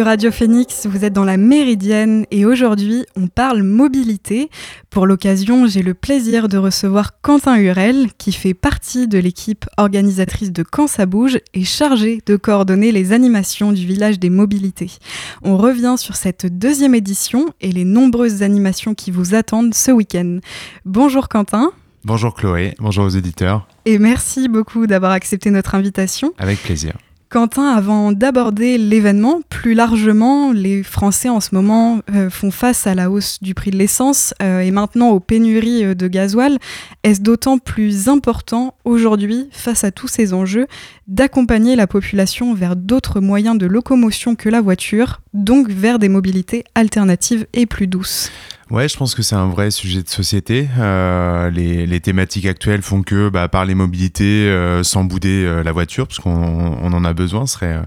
Sur Radio Phoenix, vous êtes dans la Méridienne et aujourd'hui, on parle mobilité. Pour l'occasion, j'ai le plaisir de recevoir Quentin Hurel, qui fait partie de l'équipe organisatrice de Quand ça bouge et chargé de coordonner les animations du village des mobilités. On revient sur cette deuxième édition et les nombreuses animations qui vous attendent ce week-end. Bonjour Quentin. Bonjour Chloé, bonjour aux éditeurs. Et merci beaucoup d'avoir accepté notre invitation. Avec plaisir. Quentin, avant d'aborder l'événement, plus largement, les Français en ce moment euh, font face à la hausse du prix de l'essence euh, et maintenant aux pénuries euh, de gasoil. Est-ce d'autant plus important aujourd'hui, face à tous ces enjeux, d'accompagner la population vers d'autres moyens de locomotion que la voiture, donc vers des mobilités alternatives et plus douces? Ouais, je pense que c'est un vrai sujet de société. Euh, les, les, thématiques actuelles font que, bah, par les mobilités, euh, sans bouder euh, la voiture, parce qu'on on en a besoin, serait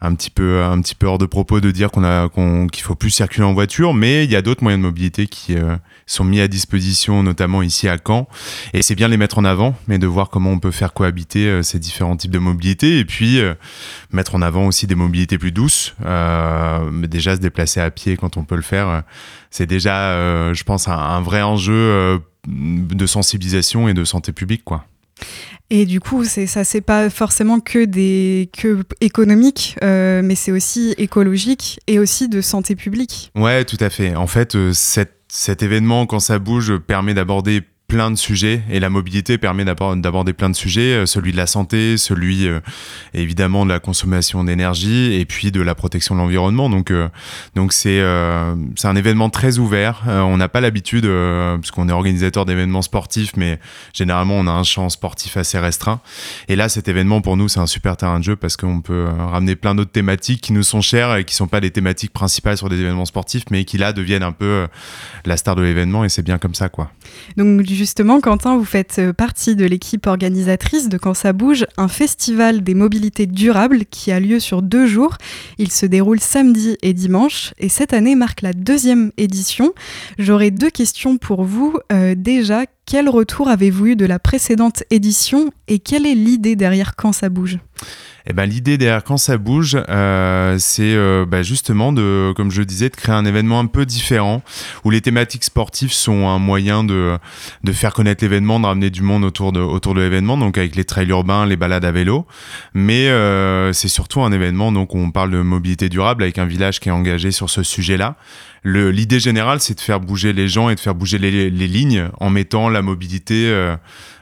un petit peu un petit peu hors de propos de dire qu'on a qu'il faut plus circuler en voiture, mais il y a d'autres moyens de mobilité qui euh, sont mis à disposition, notamment ici à Caen. Et c'est bien les mettre en avant, mais de voir comment on peut faire cohabiter euh, ces différents types de mobilité, et puis euh, mettre en avant aussi des mobilités plus douces. mais déjà se déplacer à pied quand on peut le faire, c'est déjà, je pense, un, un vrai enjeu de sensibilisation et de santé publique, quoi. Et du coup, c'est ça, c'est pas forcément que des que économique, euh, mais c'est aussi écologique et aussi de santé publique. Ouais, tout à fait. En fait, euh, cet événement, quand ça bouge, permet d'aborder plein de sujets et la mobilité permet d'aborder plein de sujets, euh, celui de la santé, celui euh, évidemment de la consommation d'énergie et puis de la protection de l'environnement. Donc euh, donc c'est c'est un événement très ouvert. on n'a pas l'habitude puisqu'on est organisateur d'événements sportifs, mais généralement on a un champ sportif assez restreint. Et là cet événement pour nous c'est un super terrain de jeu parce qu'on peut ramener plein d'autres thématiques qui nous sont chères et qui sont pas les thématiques principales sur des événements sportifs, mais qui là deviennent un peu la star de l'événement et c'est bien comme ça quoi. Justement, Quentin, vous faites euh, partie de l'équipe organisatrice de Quand ça bouge, un festival des mobilités durables qui a lieu sur deux jours. Il se déroule samedi et dimanche et cette année marque la deuxième édition. J'aurais deux questions pour vous. Euh, déjà, quel retour avez-vous eu de la précédente édition et quelle est l'idée derrière Quand ça bouge? Eh ben, l'idée derrière quand ça bouge, euh, c'est euh, bah, justement de, comme je disais, de créer un événement un peu différent où les thématiques sportives sont un moyen de, de faire connaître l'événement, de ramener du monde autour de, autour de l'événement, donc avec les trails urbains, les balades à vélo. Mais euh, c'est surtout un événement donc on parle de mobilité durable avec un village qui est engagé sur ce sujet-là. L'idée générale, c'est de faire bouger les gens et de faire bouger les, les lignes en mettant la mobilité euh,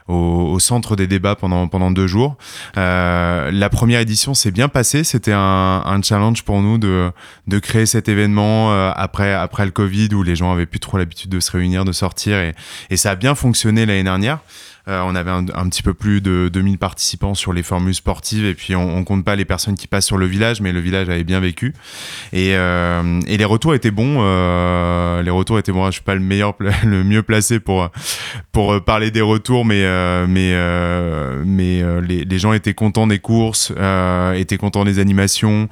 au, centre des débats pendant, pendant deux jours. Euh, la première édition s'est bien passée. C'était un, un, challenge pour nous de, de créer cet événement euh, après, après le Covid où les gens avaient plus trop l'habitude de se réunir, de sortir et, et ça a bien fonctionné l'année dernière. Euh, on avait un, petit peu plus de 2000 participants sur les formules sportives et puis on, on, compte pas les personnes qui passent sur le village, mais le village avait bien vécu. Et, euh, les retours étaient bons. Euh, les retours étaient bons. Je suis pas le meilleur, le mieux placé pour pour parler des retours, mais mais mais les, les, gens étaient contents des courses, étaient contents des animations.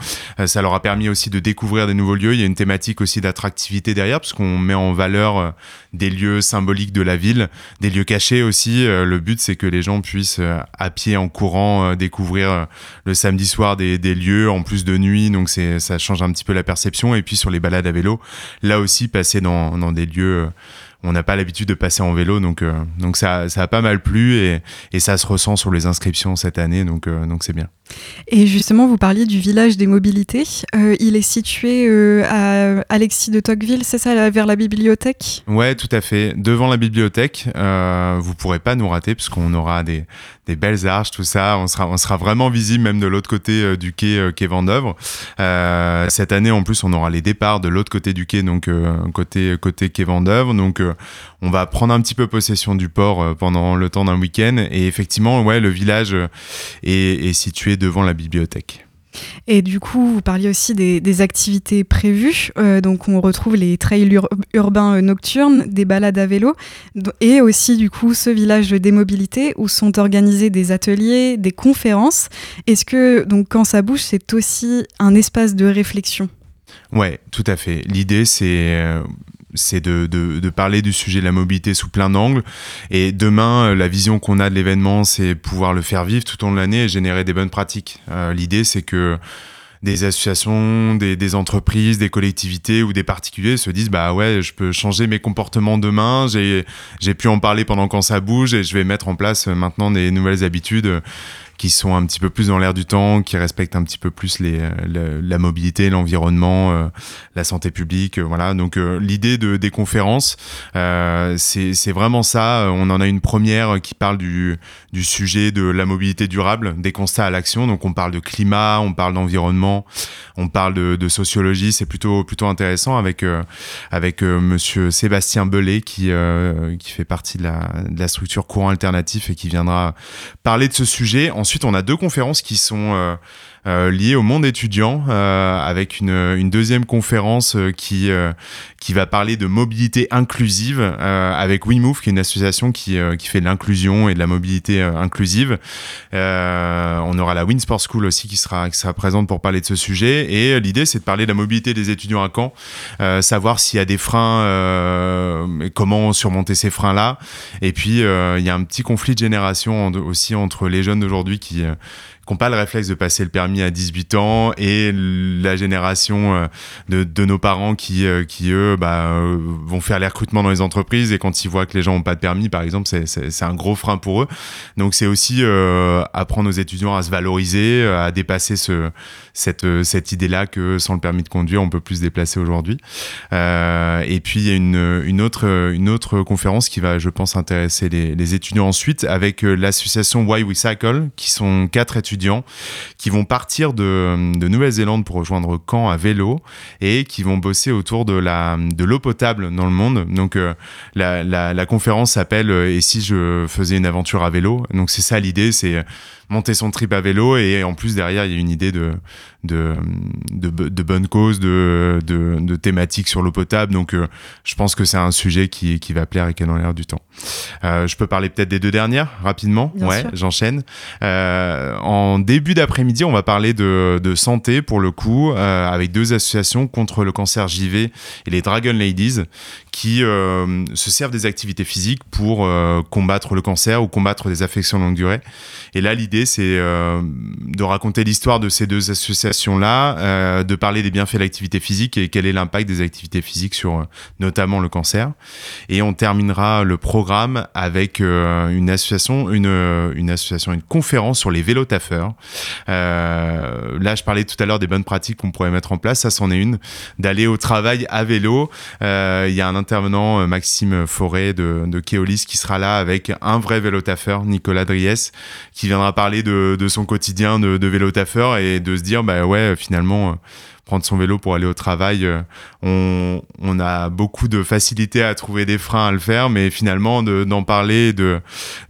ça leur a permis aussi de découvrir des nouveaux lieux. Il y a une thématique aussi d'attractivité derrière, parce qu'on met en valeur des lieux symboliques de la ville, des lieux cachés aussi. Euh, le but, c'est que les gens puissent, euh, à pied, en courant, euh, découvrir le samedi soir des, lieux, en plus de nuit. Donc, ça change un petit peu la perception. Et puis, sur les balades à vélo, là aussi, passer dans, dans des lieux on n'a pas l'habitude de passer en vélo, donc, donc ça, ça a pas mal plu et, et, ça se ressent sur les inscriptions cette année, donc donc c'est bien. Et justement, vous parliez du village des mobilités. Euh, il est situé euh, à Alexis de Tocqueville, c'est ça, vers la bibliothèque? Ouais, tout à fait. Devant la bibliothèque, euh, vous pourrez pas nous rater puisqu'on aura des, des, belles arches, tout ça. On sera, on sera vraiment visible même de l'autre côté euh, du quai, quai Vendœuvre. cette année, en plus, on aura les départs de l'autre côté du quai, donc côté côté quai Vendœuvre. Donc, on va prendre un petit peu possession du port pendant le temps d'un week-end. Et effectivement, ouais, le village est, est situé devant la bibliothèque. Et du coup, vous parliez aussi des, activités prévues. Euh, donc, on retrouve les trails urbains nocturnes, des balades à vélo, et aussi du coup ce village des mobilités où sont organisés des ateliers, des conférences. Est-ce que donc quand ça bouge, c'est aussi un espace de réflexion? Ouais, tout à fait. L'idée, c'est euh, c'est de, de, de, parler du sujet de la mobilité sous plein d'angles. Et demain, euh, la vision qu'on a de l'événement, c'est pouvoir le faire vivre tout au long de l'année et générer des bonnes pratiques. Euh, l'idée, c'est que des associations, des, entreprises, des collectivités ou des particuliers se disent bah ouais, je peux changer mes comportements demain. J'ai j'ai pu en parler pendant quand ça bouge et je vais mettre en place maintenant des nouvelles habitudes qui sont un petit peu plus dans l'air du temps, qui respectent un petit peu plus les, euh, la, mobilité, l'environnement, euh, la santé publique. Euh, voilà. Donc l'idée de, des conférences, c'est vraiment ça. On en a une première qui parle du, du sujet de la mobilité durable, des constats à l'action. Donc on parle de climat, on parle d'environnement, on parle de, sociologie. C'est plutôt plutôt intéressant avec avec Monsieur Sébastien Belay qui qui fait partie de la, de la structure courant alternatif et qui viendra parler de ce sujet. Ensuite, on a deux conférences qui sont euh, euh, liées au monde étudiant, euh, avec une, une, deuxième conférence qui, qui va parler de mobilité inclusive avec WeMove, qui est une association qui, qui fait de l'inclusion et de la mobilité inclusive. on aura la Winsport School aussi qui sera, qui sera présente pour parler de ce sujet. Et l'idée, c'est de parler de la mobilité des étudiants à Caen, savoir s'il y a des freins, comment surmonter ces freins-là. Et puis, il y a un petit conflit de génération aussi entre les jeunes d'aujourd'hui qui euh, n'ont pas le réflexe de passer le permis à 18 ans et la génération euh, de, de nos parents qui, euh, qui eux, bah, euh, vont faire les recrutements dans les entreprises et quand ils voient que les gens n'ont pas de permis, par exemple, c'est un gros frein pour eux. Donc c'est aussi apprendre aux étudiants à se valoriser, à dépasser ce, cette, cette idée-là que sans le permis de conduire, on peut plus se déplacer aujourd'hui. Et puis il y a une, une, autre, une autre conférence qui va, je pense, intéresser les, les étudiants ensuite avec l'association Why We Cycle, qui sont quatre étudiants qui vont partir de, de Nouvelle-Zélande pour rejoindre Caen à vélo et qui vont bosser autour de l'eau potable dans le monde. Donc euh, la, la, la, conférence s'appelle euh, Et si je faisais une aventure à vélo? Donc c'est ça l'idée, c'est monter son trip à vélo et en plus derrière il y a une idée de de, de, de bonne cause, de, de, de thématique sur l'eau potable. Donc euh, je pense que c'est un sujet qui, qui va plaire et qui est dans l'air du temps. Euh, je peux parler peut-être des deux dernières rapidement. ouais, j'enchaîne. Euh, en début d'après-midi, on va parler de, de santé pour le coup avec deux associations contre le cancer JV et les Dragon Ladies qui euh, se servent des activités physiques pour combattre le cancer ou combattre des affections longue durée. Et là, l'idée, c'est euh, de raconter l'histoire de ces deux associations-là, euh, de parler des bienfaits de l'activité physique et quel est l'impact des activités physiques sur euh, notamment le cancer. Et on terminera le programme avec une association, une, une association, une conférence sur les vélos taffeurs. là, je parlais tout à l'heure des bonnes pratiques qu'on pourrait mettre en place. Ça, c'en est une, d'aller au travail à vélo. Il y a un intervenant, Maxime Forêt de, Keolis, qui sera là avec un vrai vélo taffeur, Nicolas Dries, qui viendra parler de, de son quotidien de, vélo taffeur et de se dire bah ouais finalement euh, prendre son vélo pour aller au travail euh, on, a beaucoup de facilité à trouver des freins à le faire mais finalement d'en parler de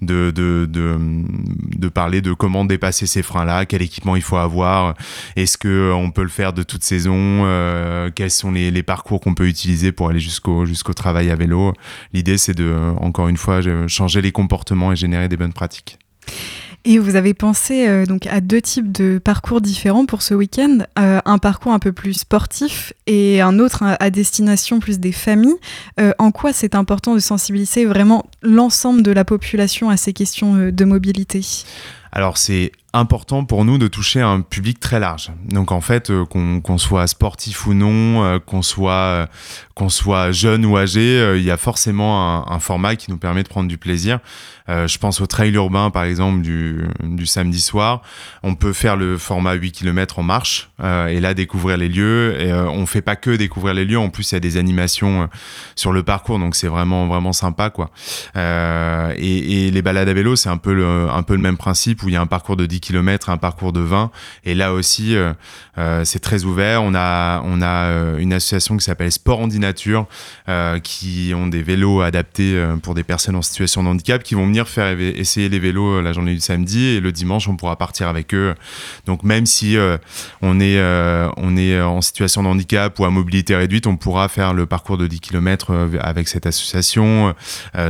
de, de, de parler de comment dépasser ces freins là quel équipement il faut avoir est-ce que on peut le faire de toute saison euh, quels sont les, les parcours qu'on peut utiliser pour aller jusqu'au jusqu'au travail à vélo. L'idée c'est de encore une fois changer les comportements et générer des bonnes pratiques et vous avez pensé euh, donc à deux types de parcours différents pour ce week-end, euh, un parcours un peu plus sportif et un autre à, destination plus des familles. Euh, en quoi c'est important de sensibiliser vraiment l'ensemble de la population à ces questions de mobilité? Alors c'est important pour nous de toucher un public très large. Donc en fait, qu'on soit sportif ou non, qu'on soit soit jeune ou âgé, il y a forcément un, format qui nous permet de prendre du plaisir. Je pense au trail urbain par exemple du, du samedi soir. On peut faire le format 8 km en marche et là découvrir les lieux. Et on fait pas que découvrir les lieux, en plus il y a des animations sur le parcours, donc c'est vraiment vraiment sympa quoi. Et, et, les balades à vélo, c'est un peu le, un peu le même principe où il y a un parcours de 10 km, un parcours de 20. Et là aussi, euh, euh, c'est très ouvert. On a, on a euh, une association qui s'appelle Sport en Nature, qui ont des vélos adaptés pour des personnes en situation de handicap, qui vont faire essayer les vélos la journée du samedi et le dimanche, on pourra partir avec eux. Donc même si on est, on est en situation de handicap ou à mobilité réduite, on pourra faire le parcours de 10 km avec cette association.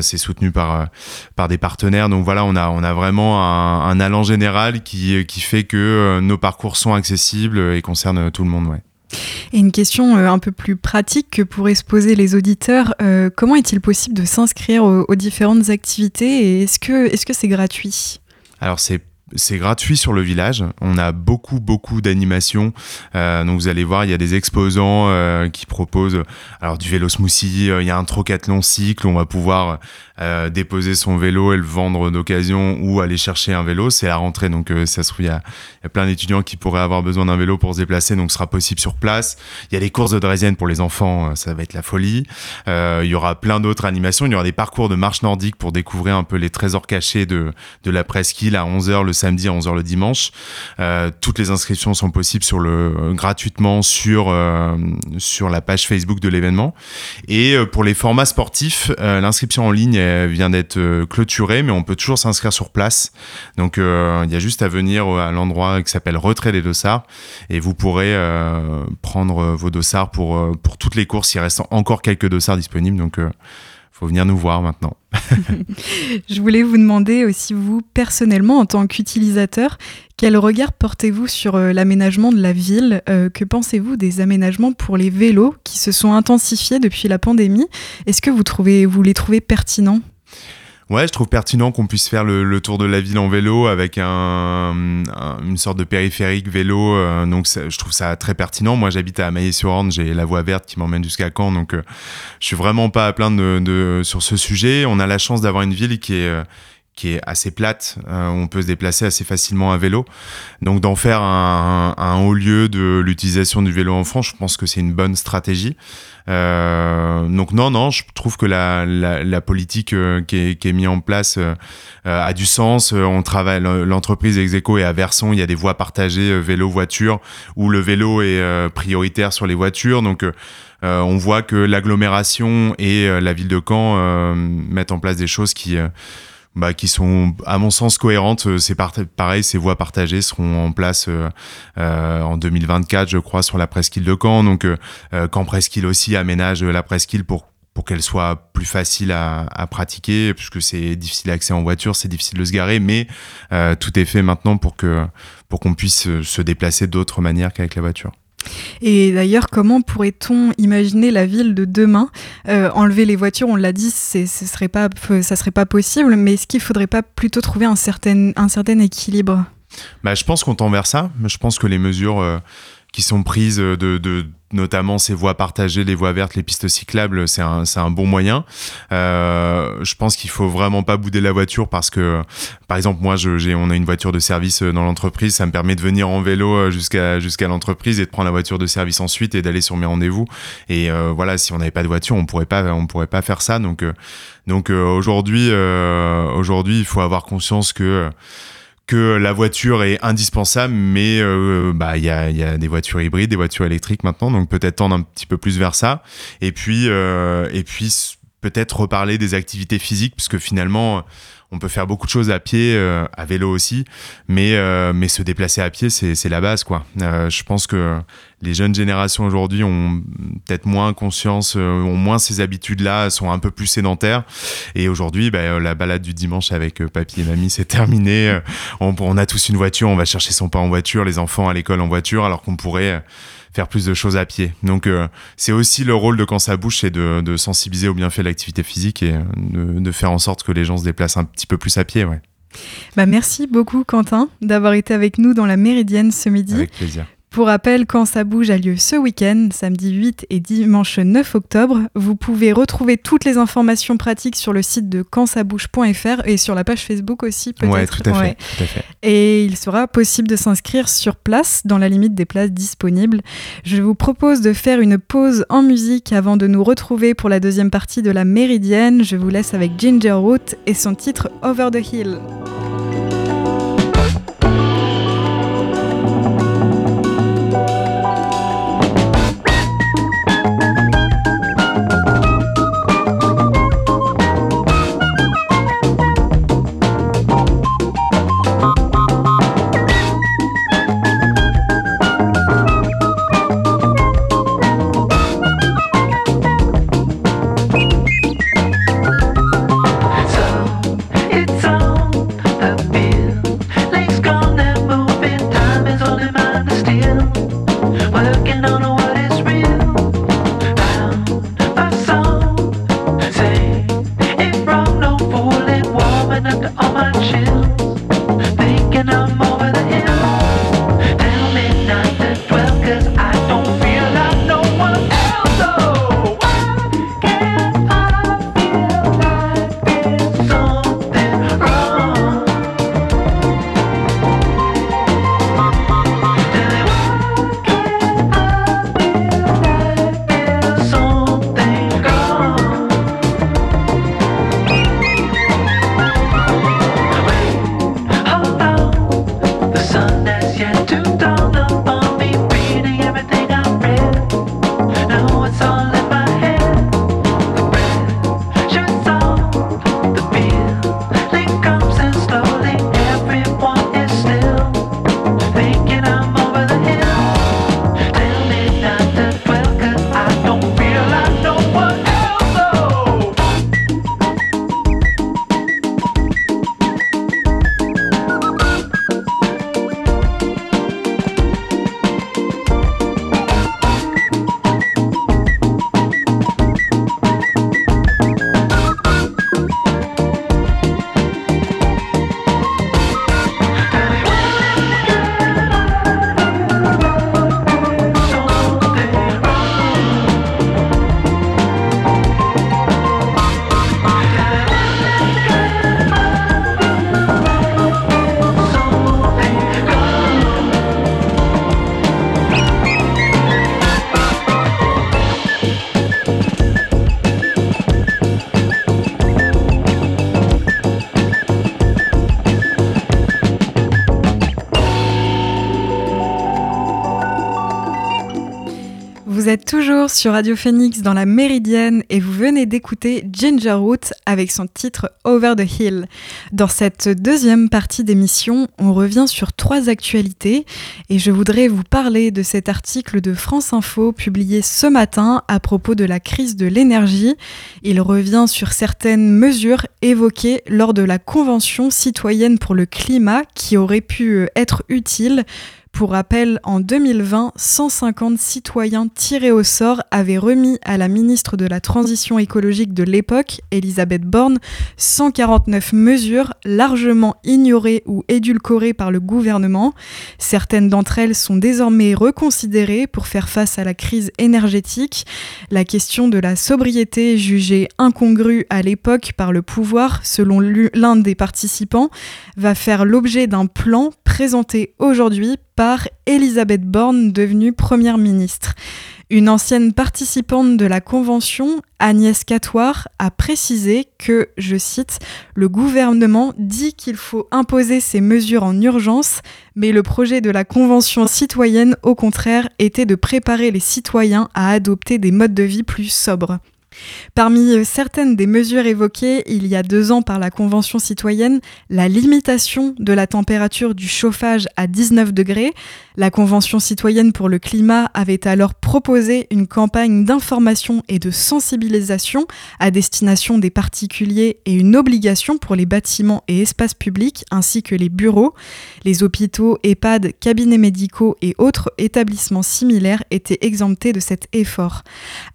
c'est soutenu par, par des partenaires. Donc voilà, on a, on a vraiment un, allant général qui, qui fait que euh, nos parcours sont accessibles et concernent tout le monde. Et une question euh, un peu plus pratique que pourraient se poser les auditeurs, euh, comment est-il possible de s'inscrire aux, différentes activités et est-ce que c'est gratuit? Alors c'est c'est gratuit sur le village. On a beaucoup, beaucoup d'animations. Euh, donc vous allez voir, il y a des exposants qui proposent alors du vélo smoothie. Il y a un trocathlon cycle. On va pouvoir euh, déposer son vélo et le vendre d'occasion ou aller chercher un vélo. C'est la rentrée, donc euh, ça se trouve, il y a, plein d'étudiants qui pourraient avoir besoin d'un vélo pour se déplacer, donc ce sera possible sur place. Il y a les courses de Dresden pour les enfants, euh, ça va être la folie. Euh, il y aura plein d'autres animations. Il y aura des parcours de marche nordique pour découvrir un peu les trésors cachés de, de la presqu'île à 11h le samedi, à 11h le dimanche. Euh, toutes les inscriptions sont possibles sur le, gratuitement sur, sur la page Facebook de l'événement. Et pour les formats sportifs, l'inscription en ligne vient d'être euh, clôturée, mais on peut toujours s'inscrire sur place. Donc euh, il y a juste à venir à l'endroit qui s'appelle Retrait des Dossards et vous pourrez euh, prendre vos dossards pour, pour toutes les courses. Il reste encore quelques dossards disponibles, donc venir nous voir maintenant. Je voulais vous demander aussi, vous, personnellement, en tant qu'utilisateur, quel regard portez-vous sur l'aménagement de la ville? Que pensez-vous des aménagements pour les vélos qui se sont intensifiés depuis la pandémie? Est-ce que vous, trouvez, vous les trouvez pertinents? Ouais, je trouve pertinent qu'on puisse faire le, le, tour de la ville en vélo avec un, un une sorte de périphérique vélo. Euh, donc, je trouve ça très pertinent. Moi, j'habite à Maillé-sur-Orne, j'ai la voie verte qui m'emmène jusqu'à Caen. Donc, euh, je suis vraiment pas à plaindre de, de, sur ce sujet. On a la chance d'avoir une ville qui est euh, qui est assez plate, euh, on peut se déplacer assez facilement à vélo. Donc d'en faire un, un, haut lieu de l'utilisation du vélo en France, je pense que c'est une bonne stratégie. Euh, donc non, non, je trouve que la, la, la politique euh, qui, est, qui est mise en place euh, a du sens. On travaille, l'entreprise Execo et à Verson, il y a des voies partagées vélo-voiture où le vélo est prioritaire sur les voitures. Donc on voit que l'agglomération et la ville de Caen mettent en place des choses qui bah, qui sont à mon sens cohérentes. Euh, c'est pareil, ces voies partagées seront en place euh, euh, en 2024, je crois, sur la presqu'île de Caen. Donc, euh, Caen Presqu'île aussi aménage la presqu'île pour pour qu'elle soit plus facile à, à pratiquer, puisque c'est difficile d'accès en voiture, c'est difficile de se garer, mais euh, tout est fait maintenant pour que pour qu'on puisse se déplacer d'autres manières qu'avec la voiture. Et d'ailleurs, comment pourrait-on imaginer la ville de demain? Euh, Enlever les voitures, on l'a dit, ce serait serait pas possible, mais est-ce qu'il faudrait pas plutôt trouver un certain, un certain équilibre? Bah, Je pense qu'on tend vers ça. Je pense que les mesures euh, qui sont prises de, de notamment ces voies partagées, les voies vertes, les pistes cyclables, c'est un, un bon moyen. Euh, je pense qu'il faut vraiment pas bouder la voiture parce que, par exemple, moi, j'ai, on a une voiture de service euh, dans l'entreprise, ça me permet de venir en vélo euh, jusqu'à jusqu'à l'entreprise et de prendre la voiture de service ensuite et d'aller sur mes rendez-vous. Et euh, voilà, si on n'avait pas de voiture, on pourrait pas, on pourrait pas faire ça. Donc, euh, donc aujourd'hui, aujourd'hui, il faut avoir conscience que que la voiture est indispensable, mais euh, bah il y a, y des voitures hybrides, des voitures électriques maintenant, donc peut-être tendre un petit peu plus vers ça. Et puis euh, et puis peut-être reparler des activités physiques, parce que finalement on peut faire beaucoup de choses à pied, euh, à vélo aussi, mais, euh, mais se déplacer à pied, c'est la base. quoi. Euh, je pense que les jeunes générations aujourd'hui ont peut-être moins conscience, ont moins ces habitudes-là, sont un peu plus sédentaires. Et aujourd'hui, bah, la balade du dimanche avec papy et mamie, c'est terminé. On, on, a tous une voiture, on va chercher son pain en voiture, les enfants à l'école en voiture, alors qu'on pourrait faire plus de choses à pied. Donc euh, c'est aussi le rôle de quand ça bouge, c'est de, de, sensibiliser au bienfait de l'activité physique et de, de, faire en sorte que les gens se déplacent un petit peu plus à pied. Ouais. Bah merci beaucoup Quentin d'avoir été avec nous dans la Méridienne ce midi. Avec plaisir. Pour rappel, Quand ça bouge a lieu ce week-end, samedi 8 et dimanche 9 octobre. Vous pouvez retrouver toutes les informations pratiques sur le site de quandsabouge.fr et sur la page Facebook aussi peut-être. Ouais, tout à, ouais. fait, tout à fait. Et il sera possible de s'inscrire sur place dans la limite des places disponibles. Je vous propose de faire une pause en musique avant de nous retrouver pour la deuxième partie de la Méridienne. Je vous laisse avec Ginger Root et son titre Over the Hill. Toujours sur Radio Phoenix dans la Méridienne et vous venez d'écouter Ginger Root avec son titre Over the Hill. Dans cette deuxième partie d'émission, on revient sur trois actualités et je voudrais vous parler de cet article de France Info publié ce matin à propos de la crise de l'énergie. Il revient sur certaines mesures évoquées lors de la Convention citoyenne pour le climat qui auraient pu être utiles pour rappel, en 2020, 150 citoyens tirés au sort avaient remis à la ministre de la Transition écologique de l'époque, Elisabeth Borne, 149 mesures largement ignorées ou édulcorées par le gouvernement. Certaines d'entre elles sont désormais reconsidérées pour faire face à la crise énergétique. La question de la sobriété jugée incongrue à l'époque par le pouvoir, selon l'un des participants, va faire l'objet d'un plan présenté aujourd'hui par Elisabeth Borne, devenue Première ministre. Une ancienne participante de la Convention, Agnès Catoire, a précisé que, je cite, le gouvernement dit qu'il faut imposer ces mesures en urgence, mais le projet de la Convention citoyenne, au contraire, était de préparer les citoyens à adopter des modes de vie plus sobres. Parmi euh, certaines des mesures évoquées il y a deux ans par la Convention citoyenne, la limitation de la température du chauffage à 19 degrés, la Convention citoyenne pour le climat avait alors proposé une campagne d'information et de sensibilisation à destination des particuliers et une obligation pour les bâtiments et espaces publics ainsi que les bureaux. Les hôpitaux, EHPAD, cabinets médicaux et autres établissements similaires étaient exemptés de cet effort.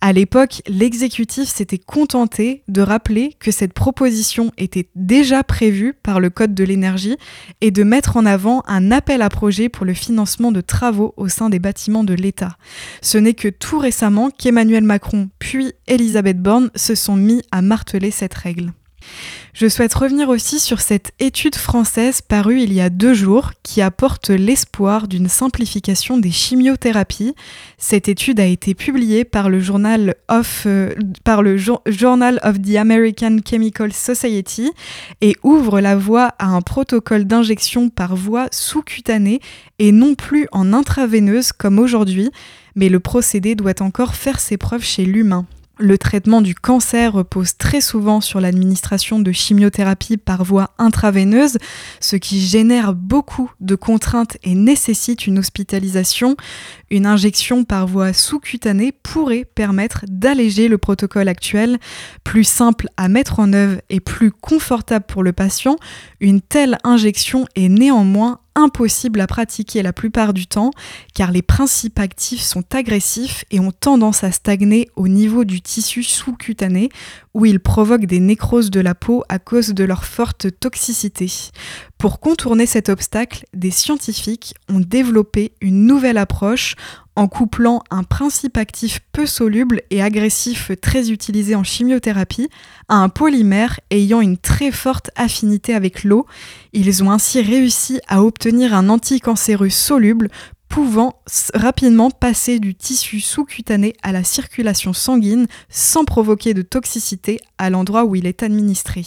À l'époque, l'exécutif s'était contenté de rappeler que cette proposition était déjà prévue par le Code de l'énergie et de mettre en avant un appel à projet pour le financement de travaux au sein des bâtiments de l'État. Ce n'est que tout récemment qu'Emmanuel Macron puis Elisabeth Borne se sont mis à marteler cette règle. Je souhaite revenir aussi sur cette étude française parue il y a deux jours qui apporte l'espoir d'une simplification des chimiothérapies. Cette étude a été publiée par le Journal of, euh, Journal of the American Chemical Society et ouvre la voie à un protocole d'injection par voie sous-cutanée et non plus en intraveineuse comme aujourd'hui, mais le procédé doit encore faire ses preuves chez l'humain. Le traitement du cancer repose très souvent sur l'administration de chimiothérapie par voie intraveineuse, ce qui génère beaucoup de contraintes et nécessite une hospitalisation. Une injection par voie sous-cutanée pourrait permettre d'alléger le protocole actuel, plus simple à mettre en œuvre et plus confortable pour le patient. Une telle injection est néanmoins impossible à pratiquer la plupart du temps car les principes actifs sont agressifs et ont tendance à stagner au niveau du tissu sous-cutané où ils provoquent des nécroses de la peau à cause de leur forte toxicité. Pour contourner cet obstacle, des scientifiques ont développé une nouvelle approche en couplant un principe actif peu soluble et agressif très utilisé en chimiothérapie à un polymère ayant une très forte affinité avec l'eau. Ils ont ainsi réussi à obtenir un anticancéreux soluble pouvant rapidement passer du tissu sous-cutané à la circulation sanguine sans provoquer de toxicité à l'endroit où il est administré.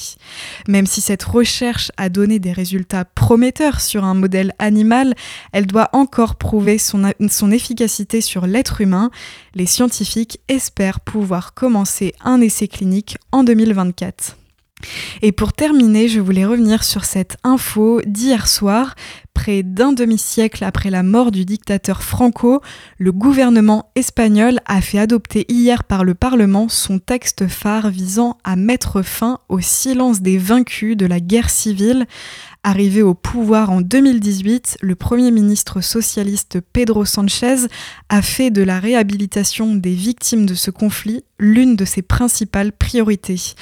Même si cette recherche a donné des résultats prometteurs sur un modèle animal, elle doit encore prouver son, efficacité sur l'être humain. Les scientifiques espèrent pouvoir commencer un essai clinique en 2024. Et pour terminer, je voulais revenir sur cette info d'hier soir. Près d'un demi-siècle après la mort du dictateur Franco, le gouvernement espagnol a fait adopter hier par le Parlement son texte phare visant à mettre fin au silence des vaincus de la guerre civile Arrivé au pouvoir en 2018, le Premier ministre socialiste Pedro Sanchez a fait de la réhabilitation des victimes de ce conflit l'une de ses principales priorités.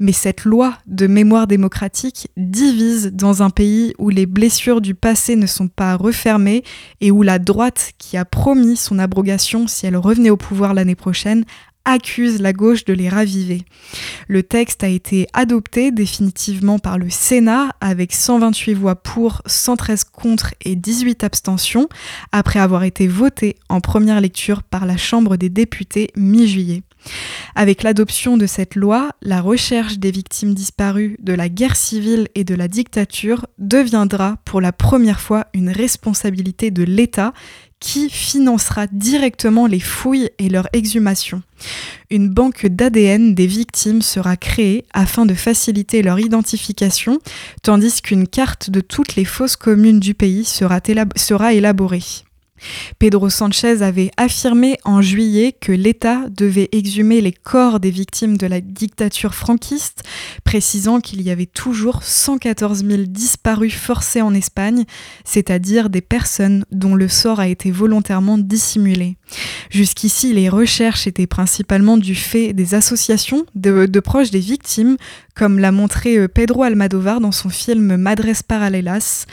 Mais cette loi de mémoire démocratique divise dans un pays où les blessures du passé ne sont pas refermées et où la droite, qui a promis son abrogation si elle revenait au pouvoir l'année prochaine, accuse la gauche de les raviver. Le texte a été adopté définitivement par le Sénat avec 128 voix pour, 113 contre et 18 abstentions, après avoir été voté en première lecture par la Chambre des députés mi-juillet. Avec l'adoption de cette loi, la recherche des victimes disparues de la guerre civile et de la dictature deviendra pour la première fois une responsabilité de l'État qui financera directement les fouilles et leur exhumation. Une banque d'ADN des victimes sera créée afin de faciliter leur identification, tandis qu'une carte de toutes les fosses communes du pays sera, élaborée. Pedro Sanchez avait affirmé en juillet que l'État devait exhumer les corps des victimes de la dictature franquiste, précisant qu'il y avait toujours 114 000 disparus forcés en Espagne, c'est-à-dire des personnes dont le sort a été volontairement dissimulé. Jusqu'ici, les recherches étaient principalement du fait des associations de, proches des victimes, comme l'a montré euh, Pedro Almadovar dans son film Madres Paralelas.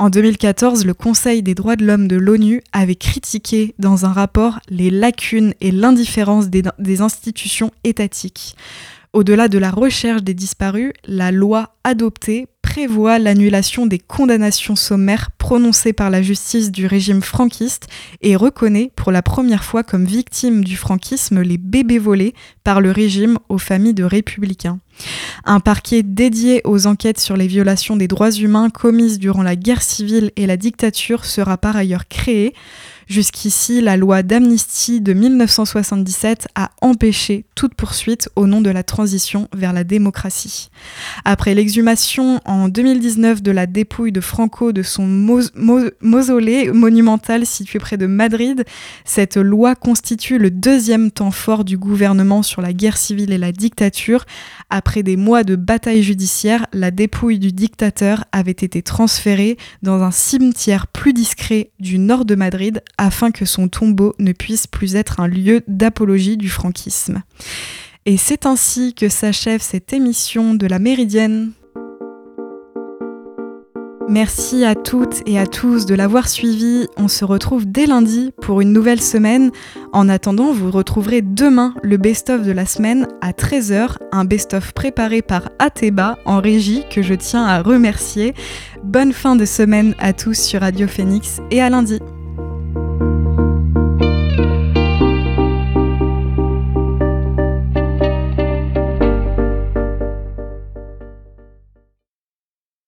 En 2014, le Conseil des droits de l'homme de l'ONU avait critiqué dans un rapport les lacunes et l'indifférence des, institutions étatiques. Au-delà de la recherche des disparus, la loi adoptée prévoit l'annulation des condamnations sommaires prononcées par la justice du régime franquiste et reconnaît pour la première fois comme victimes du franquisme les bébés volés par le régime aux familles de républicains. Un parquet dédié aux enquêtes sur les violations des droits humains commises durant la guerre civile et la dictature sera par ailleurs créé. Jusqu'ici, la loi d'amnistie de 1977 a empêché toute poursuite au nom de la transition vers la démocratie. Après l'exhumation en 2019 de la dépouille de Franco de son mausolée monumental situé près de Madrid, cette loi constitue le deuxième temps fort du gouvernement sur la guerre civile et la dictature. Après des mois de bataille judiciaire, la dépouille du dictateur avait été transférée dans un cimetière plus discret du nord de Madrid afin que son tombeau ne puisse plus être un lieu d'apologie du franquisme. Et c'est ainsi que s'achève cette émission de la Méridienne. Merci à toutes et à tous de l'avoir suivi. On se retrouve dès lundi pour une nouvelle semaine. En attendant, vous retrouverez demain le best-of de la semaine à 13h, un best-of préparé par Ateba en régie que je tiens à remercier. Bonne fin de semaine à tous sur Radio Phoenix et à lundi.